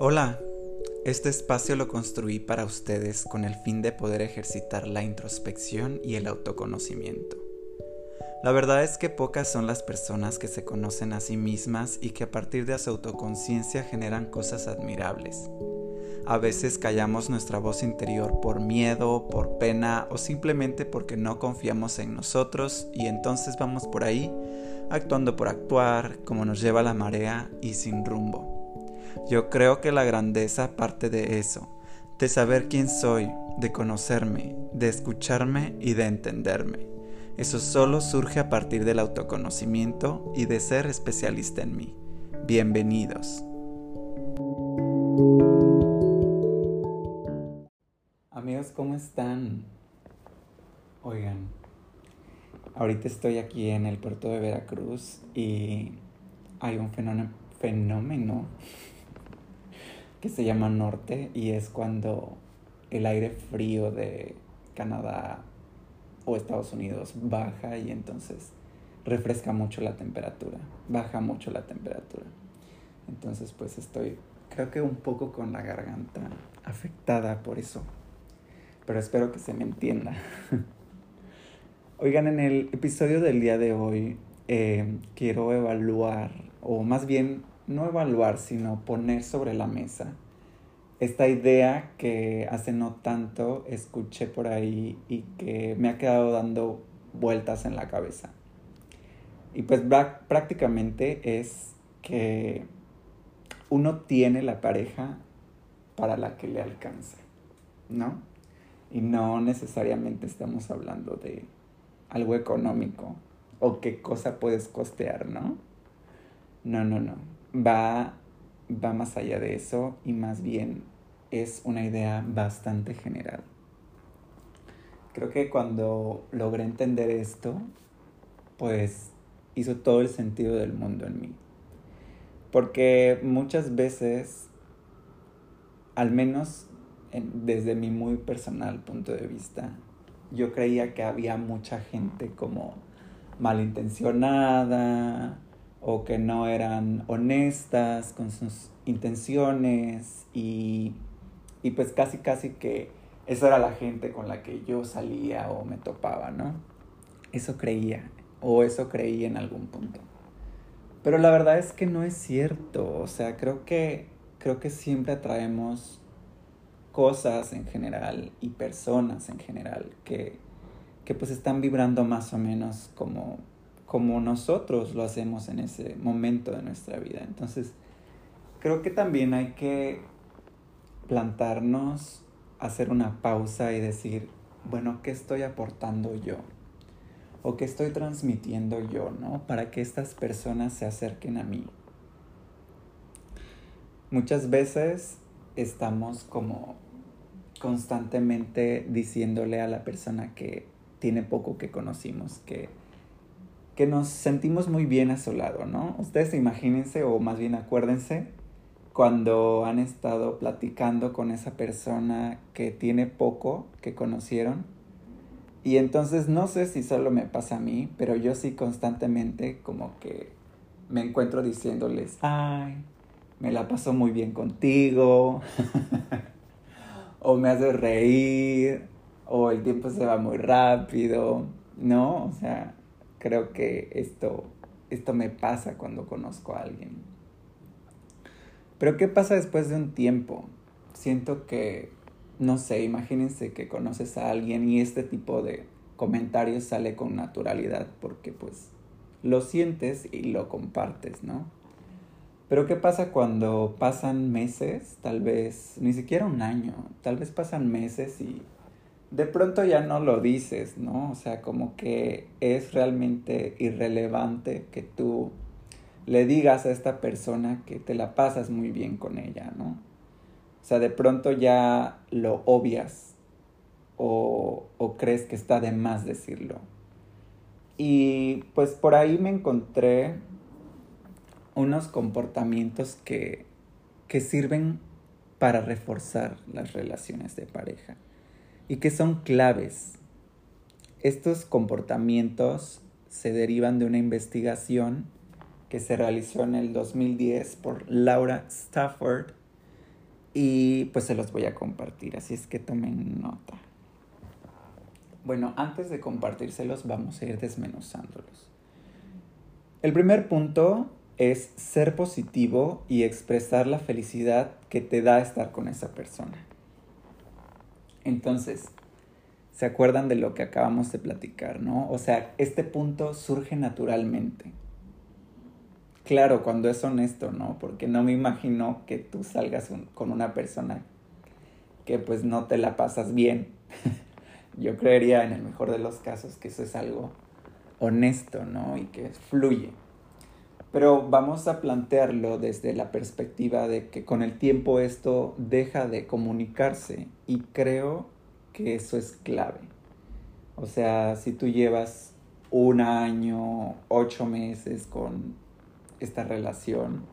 Hola, este espacio lo construí para ustedes con el fin de poder ejercitar la introspección y el autoconocimiento. La verdad es que pocas son las personas que se conocen a sí mismas y que a partir de su autoconciencia generan cosas admirables. A veces callamos nuestra voz interior por miedo, por pena o simplemente porque no confiamos en nosotros y entonces vamos por ahí actuando por actuar, como nos lleva la marea y sin rumbo. Yo creo que la grandeza parte de eso, de saber quién soy, de conocerme, de escucharme y de entenderme. Eso solo surge a partir del autoconocimiento y de ser especialista en mí. Bienvenidos. Amigos, ¿cómo están? Oigan, ahorita estoy aquí en el puerto de Veracruz y hay un fenómeno, que se llama norte y es cuando el aire frío de Canadá o Estados Unidos baja y entonces refresca mucho la temperatura, baja mucho la temperatura. Entonces pues estoy creo que un poco con la garganta afectada por eso, pero espero que se me entienda. Oigan, en el episodio del día de hoy eh, quiero evaluar, o más bien no evaluar, sino poner sobre la mesa esta idea que hace no tanto escuché por ahí y que me ha quedado dando vueltas en la cabeza. Y pues prácticamente es que uno tiene la pareja para la que le alcanza, ¿no? Y no necesariamente estamos hablando de algo económico o qué cosa puedes costear, ¿no? No, no, no va, va más allá de eso y más bien es una idea bastante general. Creo que cuando logré entender esto, pues hizo todo el sentido del mundo en mí. Porque muchas veces, al menos desde mi muy personal punto de vista, yo creía que había mucha gente como malintencionada, o que no eran honestas con sus intenciones y, y pues casi casi que esa era la gente con la que yo salía o me topaba, ¿no? Eso creía o eso creí en algún punto. Pero la verdad es que no es cierto, o sea, creo que creo que siempre atraemos cosas en general y personas en general que, que pues están vibrando más o menos como como nosotros lo hacemos en ese momento de nuestra vida. Entonces, creo que también hay que plantarnos, hacer una pausa y decir, bueno, ¿qué estoy aportando yo? ¿O qué estoy transmitiendo yo, no? Para que estas personas se acerquen a mí. Muchas veces estamos como constantemente diciéndole a la persona que tiene poco que conocimos que que nos sentimos muy bien a su lado, ¿no? Ustedes imagínense, o más bien acuérdense, cuando han estado platicando con esa persona que tiene poco que conocieron. Y entonces no sé si solo me pasa a mí, pero yo sí constantemente como que me encuentro diciéndoles, ay, me la paso muy bien contigo, o me hace reír, o el tiempo se va muy rápido, ¿no? O sea, creo que esto, esto me pasa cuando conozco a alguien. Pero ¿qué pasa después de un tiempo? Siento que, no sé, imagínense que conoces a alguien y este tipo de comentarios sale con naturalidad porque pues lo sientes y lo compartes, ¿no? Pero ¿qué pasa cuando pasan meses, tal vez ni siquiera un año, tal vez pasan meses y de pronto ya no lo dices, ¿no? O sea, como que es realmente irrelevante que tú le digas a esta persona que te la pasas muy bien con ella, ¿no? O sea, de pronto ya lo obvias o, o crees que está de más decirlo. Y pues por ahí me encontré unos comportamientos que, que sirven para reforzar las relaciones de pareja y que son claves. Estos comportamientos se derivan de una investigación que se realizó en el 2010 por Laura Stafford y pues se los voy a compartir, así es que tomen nota. Bueno, antes de compartírselos vamos a ir desmenuzándolos. El primer punto es ser positivo y expresar la felicidad que te da estar con esa persona. Entonces, ¿se acuerdan de lo que acabamos de platicar, no? O sea, este punto surge naturalmente. Claro, cuando es honesto, ¿no? Porque no me imagino que tú salgas con una persona que pues no te la pasas bien. Yo creería en el mejor de los casos que eso es algo honesto, ¿no? Y que fluye. Pero vamos a plantearlo desde la perspectiva de que con el tiempo esto deja de comunicarse y creo que eso es clave. O sea, si tú llevas un año, ocho meses con esta relación,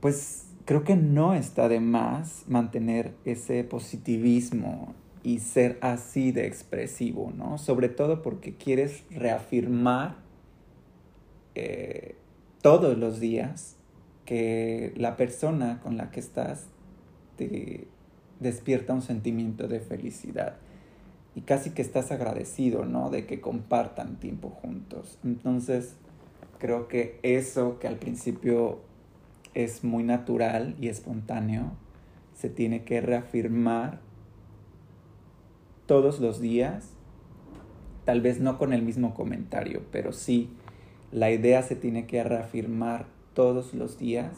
pues creo que no está de más mantener ese positivismo y ser así de expresivo, ¿no? Sobre todo porque quieres reafirmar eh, todos los días que la persona con la que estás te despierta un sentimiento de felicidad y casi que estás agradecido, ¿no? De que compartan tiempo juntos. Entonces, Creo que eso que al principio es muy natural y espontáneo, se tiene que reafirmar todos los días, tal vez no con el mismo comentario, pero sí, la idea se tiene que reafirmar todos los días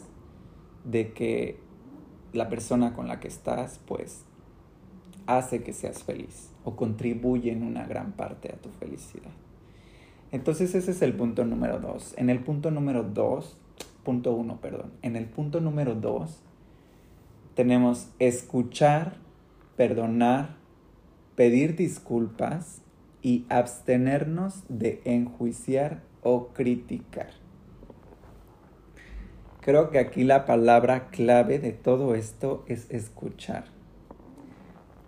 de que la persona con la que estás, pues, hace que seas feliz o contribuye en una gran parte a tu felicidad. Entonces ese es el punto número dos. En el punto número dos, punto uno, perdón. En el punto número dos tenemos escuchar, perdonar, pedir disculpas y abstenernos de enjuiciar o criticar. Creo que aquí la palabra clave de todo esto es escuchar.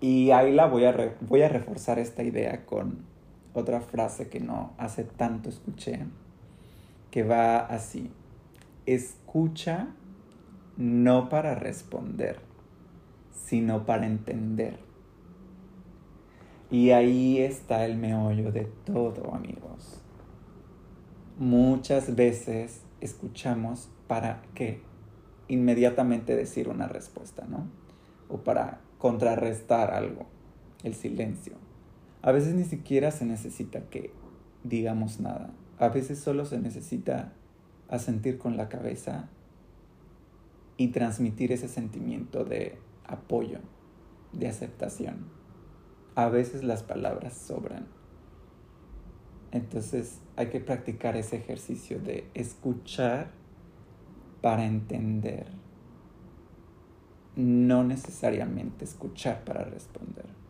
Y ahí la voy a, voy a reforzar esta idea con otra frase que no hace tanto escuché, que va así. Escucha no para responder, sino para entender. Y ahí está el meollo de todo, amigos. Muchas veces escuchamos para qué inmediatamente decir una respuesta, ¿no? O para contrarrestar algo, el silencio. A veces ni siquiera se necesita que digamos nada. A veces solo se necesita asentir con la cabeza y transmitir ese sentimiento de apoyo, de aceptación. A veces las palabras sobran. Entonces hay que practicar ese ejercicio de escuchar para entender, no necesariamente escuchar para responder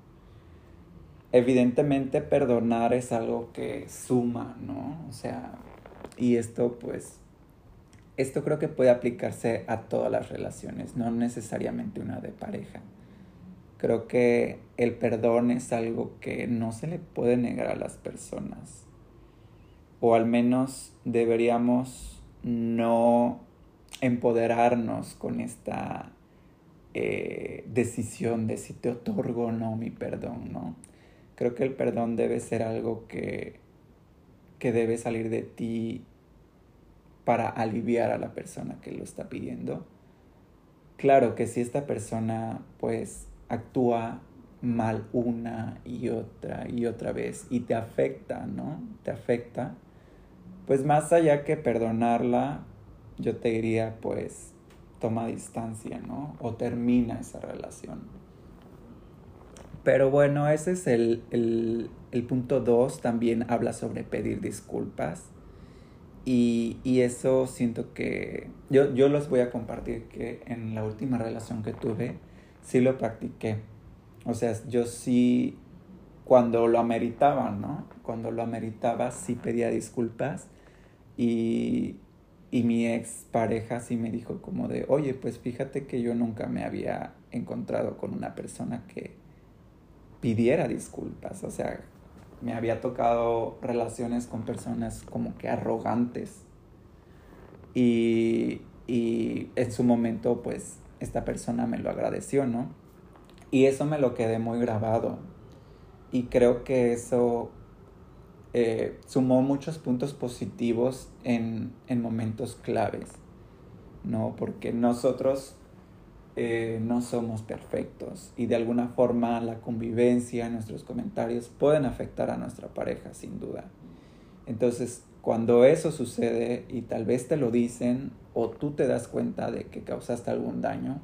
evidentemente perdonar es algo que suma, ¿no? O sea, y esto pues, esto creo que puede aplicarse a todas las relaciones, no necesariamente una de pareja. Creo que el perdón es algo que no se le puede negar a las personas. O al menos deberíamos no empoderarnos con esta eh, decisión de si te otorgo o no mi perdón, ¿no? Creo que el perdón debe ser algo que, que debe salir de ti para aliviar a la persona que lo está pidiendo. Claro que si esta persona pues actúa mal una y otra y otra vez y te afecta, ¿no? Te afecta. Pues más allá que perdonarla, yo te diría pues toma distancia, ¿no? O termina esa relación. Pero bueno, ese es el, punto 2. También habla sobre pedir disculpas. Y, eso siento que yo, yo los voy a compartir que en la última relación que tuve, sí lo practiqué. O sea, yo sí, cuando lo ameritaba, ¿no? Cuando lo ameritaba, sí pedía disculpas. Y, y mi ex pareja sí me dijo como de, oye, pues fíjate que yo nunca me había encontrado con una persona que, pidiera disculpas. O sea, me había tocado relaciones con personas como que arrogantes. Y, y en su momento, pues, esta persona me lo agradeció, ¿no? Y eso me lo quedé muy grabado. Y creo que eso eh, sumó muchos puntos positivos en, en, momentos claves, ¿no? Porque nosotros eh, no somos perfectos y de alguna forma la convivencia, nuestros comentarios pueden afectar a nuestra pareja, sin duda. Entonces, cuando eso sucede y tal vez te lo dicen o tú te das cuenta de que causaste algún daño,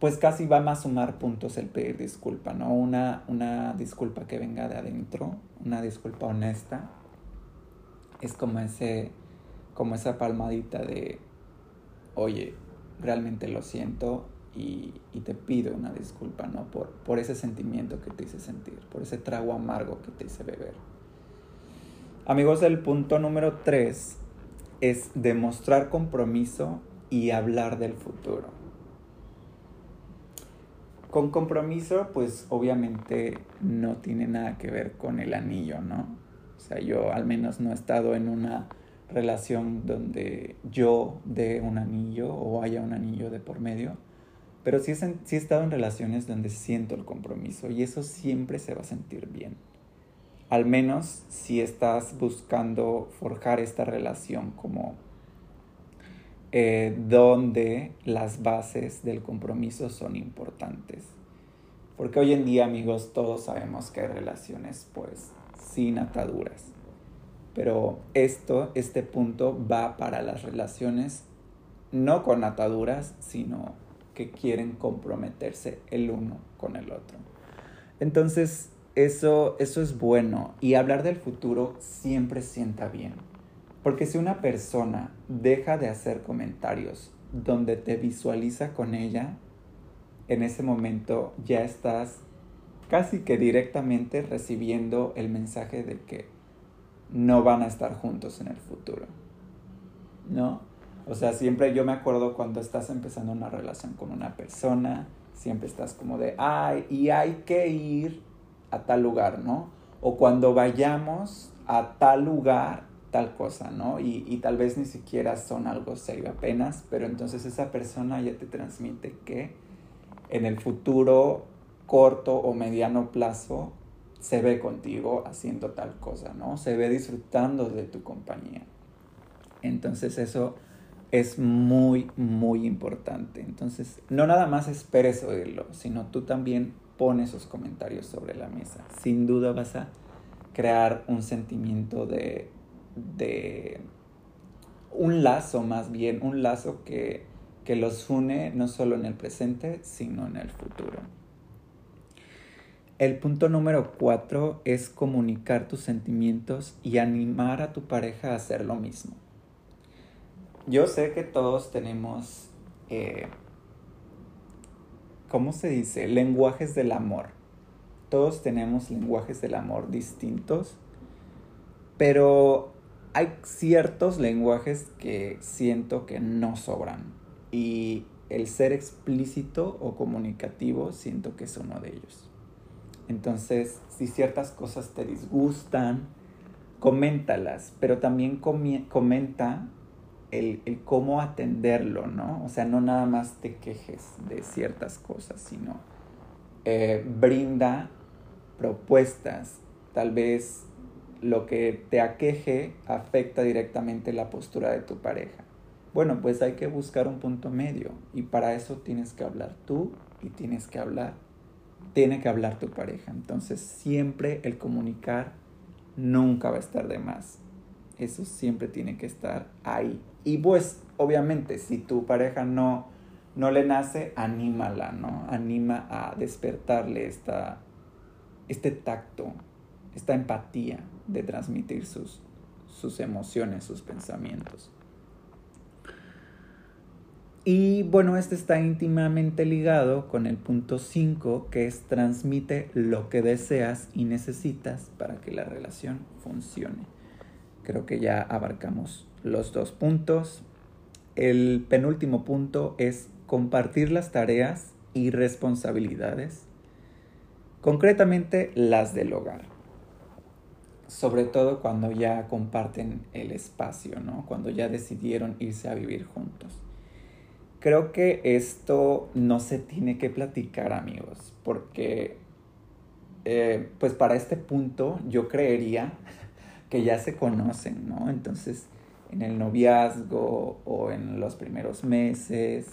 pues casi va a sumar puntos el pedir disculpa, ¿no? Una, una disculpa que venga de adentro, una disculpa honesta. Es como ese, como esa palmadita de, oye, realmente lo siento y, y, te pido una disculpa, ¿no? Por, por ese sentimiento que te hice sentir, por ese trago amargo que te hice beber. Amigos, el punto número tres es demostrar compromiso y hablar del futuro. Con compromiso, pues obviamente no tiene nada que ver con el anillo, ¿no? O sea, yo al menos no he estado en una relación donde yo dé un anillo o haya un anillo de por medio, pero sí, sí he estado en relaciones donde siento el compromiso y eso siempre se va a sentir bien al menos si estás buscando forjar esta relación como eh, donde las bases del compromiso son importantes. Porque hoy en día, amigos, todos sabemos que hay relaciones pues sin ataduras. Pero esto, este punto va para las relaciones no con ataduras, sino que quieren comprometerse el uno con el otro. Entonces, eso, eso es bueno. Y hablar del futuro siempre sienta bien. Porque si una persona deja de hacer comentarios donde te visualiza con ella, en ese momento ya estás casi que directamente recibiendo el mensaje de que no van a estar juntos en el futuro. ¿No? O sea, siempre yo me acuerdo cuando estás empezando una relación con una persona, siempre estás como de, ay, y hay que ir a tal lugar, ¿no? O cuando vayamos a tal lugar, tal cosa, ¿no? Y, y, tal vez ni siquiera son algo serio apenas, pero entonces esa persona ya te transmite que en el futuro corto o mediano plazo se ve contigo haciendo tal cosa, ¿no? Se ve disfrutando de tu compañía. Entonces eso es muy, muy importante. Entonces, no nada más esperes oírlo, sino tú también pone esos comentarios sobre la mesa. Sin duda vas a crear un sentimiento de, de un lazo más bien, un lazo que, que los une no solo en el presente, sino en el futuro. El punto número cuatro es comunicar tus sentimientos y animar a tu pareja a hacer lo mismo. Yo sé que todos tenemos eh, ¿cómo se dice? Lenguajes del amor. Todos tenemos lenguajes del amor distintos, pero hay ciertos lenguajes que siento que no sobran y el ser explícito o comunicativo siento que es uno de ellos. Entonces, si ciertas cosas te disgustan, coméntalas, pero también comenta el, cómo atenderlo, ¿no? O sea, no nada más te quejes de ciertas cosas, sino eh, brinda propuestas. Tal vez lo que te aqueje afecta directamente la postura de tu pareja. Bueno, pues hay que buscar un punto medio y para eso tienes que hablar tú y tienes que hablar, tiene que hablar tu pareja. Entonces siempre el comunicar nunca va a estar de más. Eso siempre tiene que estar ahí. Y pues, obviamente, si tu pareja no, no le nace, anímala, ¿no? Anima a despertarle esta, este tacto, esta empatía de transmitir sus, sus emociones, sus pensamientos. Y bueno, este está íntimamente ligado con el punto 5, que es transmite lo que deseas y necesitas para que la relación funcione. Creo que ya abarcamos los dos puntos. El penúltimo punto es compartir las tareas y responsabilidades, concretamente las del hogar. Sobre todo cuando ya comparten el espacio, ¿no? Cuando ya decidieron irse a vivir juntos. creo que esto no se tiene que platicar, amigos, porque eh, pues para este punto yo creería que ya se conocen, ¿no? Entonces, en el noviazgo o en los primeros meses,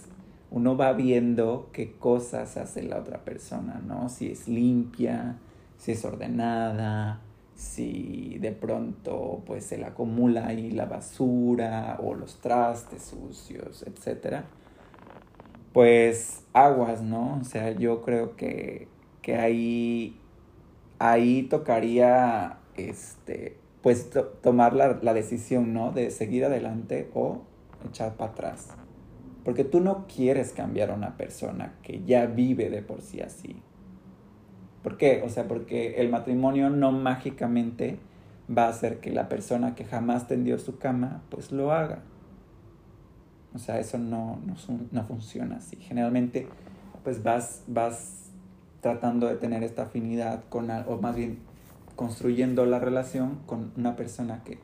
uno va viendo qué cosas hace la otra persona, ¿no? Si es limpia, si es ordenada, si de pronto pues se le acumula ahí la basura o los trastes sucios, etcétera. Pues aguas, ¿no? O sea, yo creo que, que ahí, ahí tocaría este pues tomar la, la, decisión, ¿no? De seguir adelante o echar para atrás. Porque tú no quieres cambiar a una persona que ya vive de por sí así. ¿Por qué? O sea, porque el matrimonio no mágicamente va a hacer que la persona que jamás tendió su cama, pues lo haga. O sea, eso no, no, funciona así. Generalmente, pues vas, vas tratando de tener esta afinidad con, o más bien construyendo la relación con una persona que,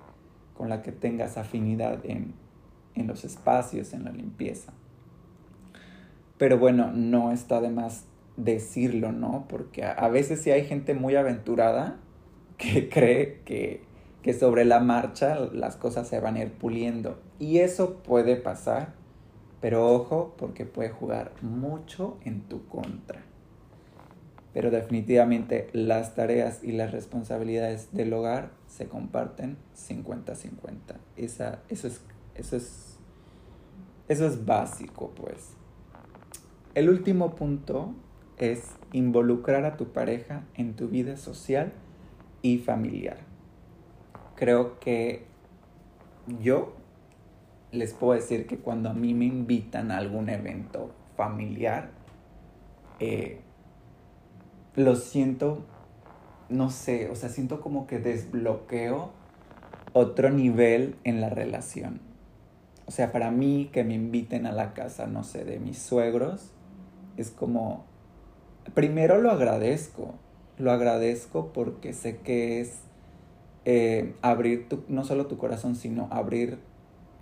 con la que tengas afinidad en, en los espacios, en la limpieza. Pero bueno, no está de más decirlo, ¿no? Porque a, veces sí hay gente muy aventurada que cree que, que sobre la marcha las cosas se van a ir puliendo. Y eso puede pasar, pero ojo porque puede jugar mucho en tu contra. Pero definitivamente las tareas y las responsabilidades del hogar se comparten 50-50. Esa, eso, es, eso, es, eso es básico, pues. El último punto es involucrar a tu pareja en tu vida social y familiar. Creo que yo les puedo decir que cuando a mí me invitan a algún evento familiar, eh, lo siento, no sé, o sea, siento como que desbloqueo otro nivel en la relación. O sea, para mí que me inviten a la casa, no sé, de mis suegros, es como primero lo agradezco, lo agradezco porque sé que es eh, abrir tu, no solo tu corazón, sino abrir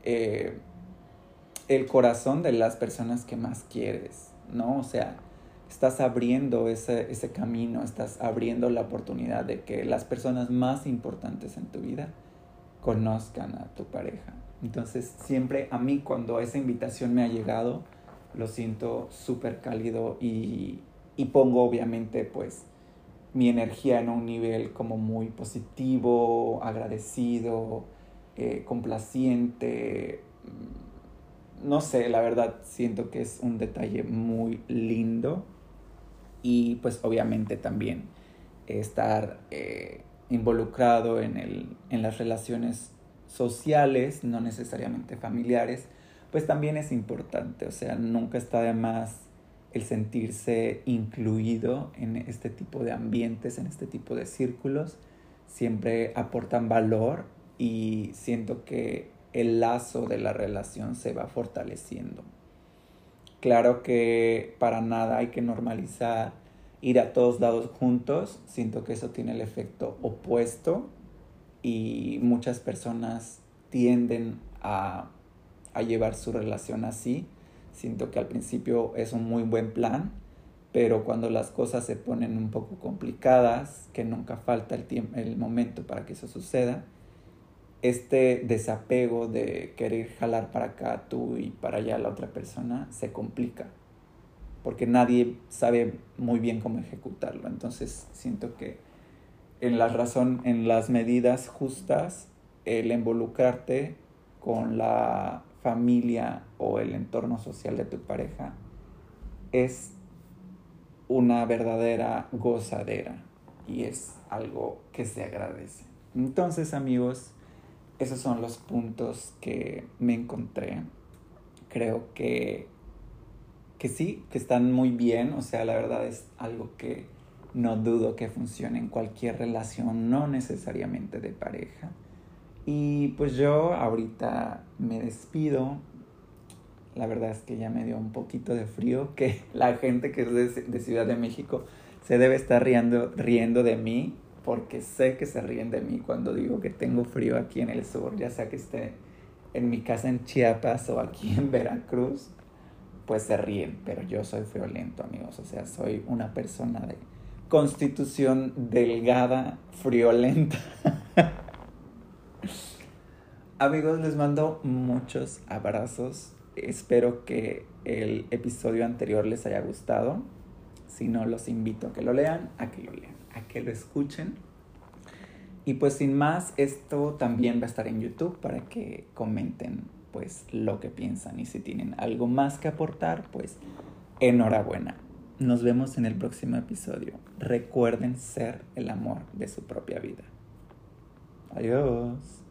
eh, el corazón de las personas que más quieres, ¿no? O sea, estás abriendo ese, ese camino, estás abriendo la oportunidad de que las personas más importantes en tu vida conozcan a tu pareja. Entonces, siempre a mí cuando esa invitación me ha llegado, lo siento súper cálido y, y pongo obviamente pues mi energía en un nivel como muy positivo, agradecido, eh, complaciente. No sé, la verdad siento que es un detalle muy lindo y pues obviamente también estar eh, involucrado en, el, en las relaciones sociales, no necesariamente familiares, pues también es importante, o sea, nunca está de más el sentirse incluido en este tipo de ambientes, en este tipo de círculos, siempre aportan valor y siento que el lazo de la relación se va fortaleciendo. Claro que para nada hay que normalizar ir a todos lados juntos, siento que eso tiene el efecto opuesto y muchas personas tienden a, a llevar su relación así Siento que al principio es un muy buen plan, pero cuando las cosas se ponen un poco complicadas, que nunca falta el, tiempo, el momento para que eso suceda, este desapego de querer jalar para acá tú y para allá la otra persona se complica, porque nadie sabe muy bien cómo ejecutarlo. Entonces siento que en la razón, en las medidas justas, el involucrarte con la familia o el entorno social de tu pareja es una verdadera gozadera y es algo que se agradece. Entonces amigos, esos son los puntos que me encontré. Creo que, que sí, que están muy bien, o sea, la verdad es algo que no dudo que funcione en cualquier relación, no necesariamente de pareja. Y pues yo ahorita me despido. La verdad es que ya me dio un poquito de frío, que la gente que es de, Ciudad de México se debe estar riendo, riendo de mí, porque sé que se ríen de mí cuando digo que tengo frío aquí en el sur, ya sea que esté en mi casa en Chiapas o aquí en Veracruz. pues se ríen, pero yo soy friolento, amigos. O sea, soy una persona de constitución delgada, friolenta. amigos, les mando muchos abrazos. Espero que el episodio anterior les haya gustado. Si no, los invito a que lo lean, a que lo lean, a que lo escuchen. Y pues sin más, esto también va a estar en YouTube para que comenten pues lo que piensan y si tienen algo más que aportar, pues enhorabuena. Nos vemos en el próximo episodio. Recuerden ser el amor de su propia vida. Adiós.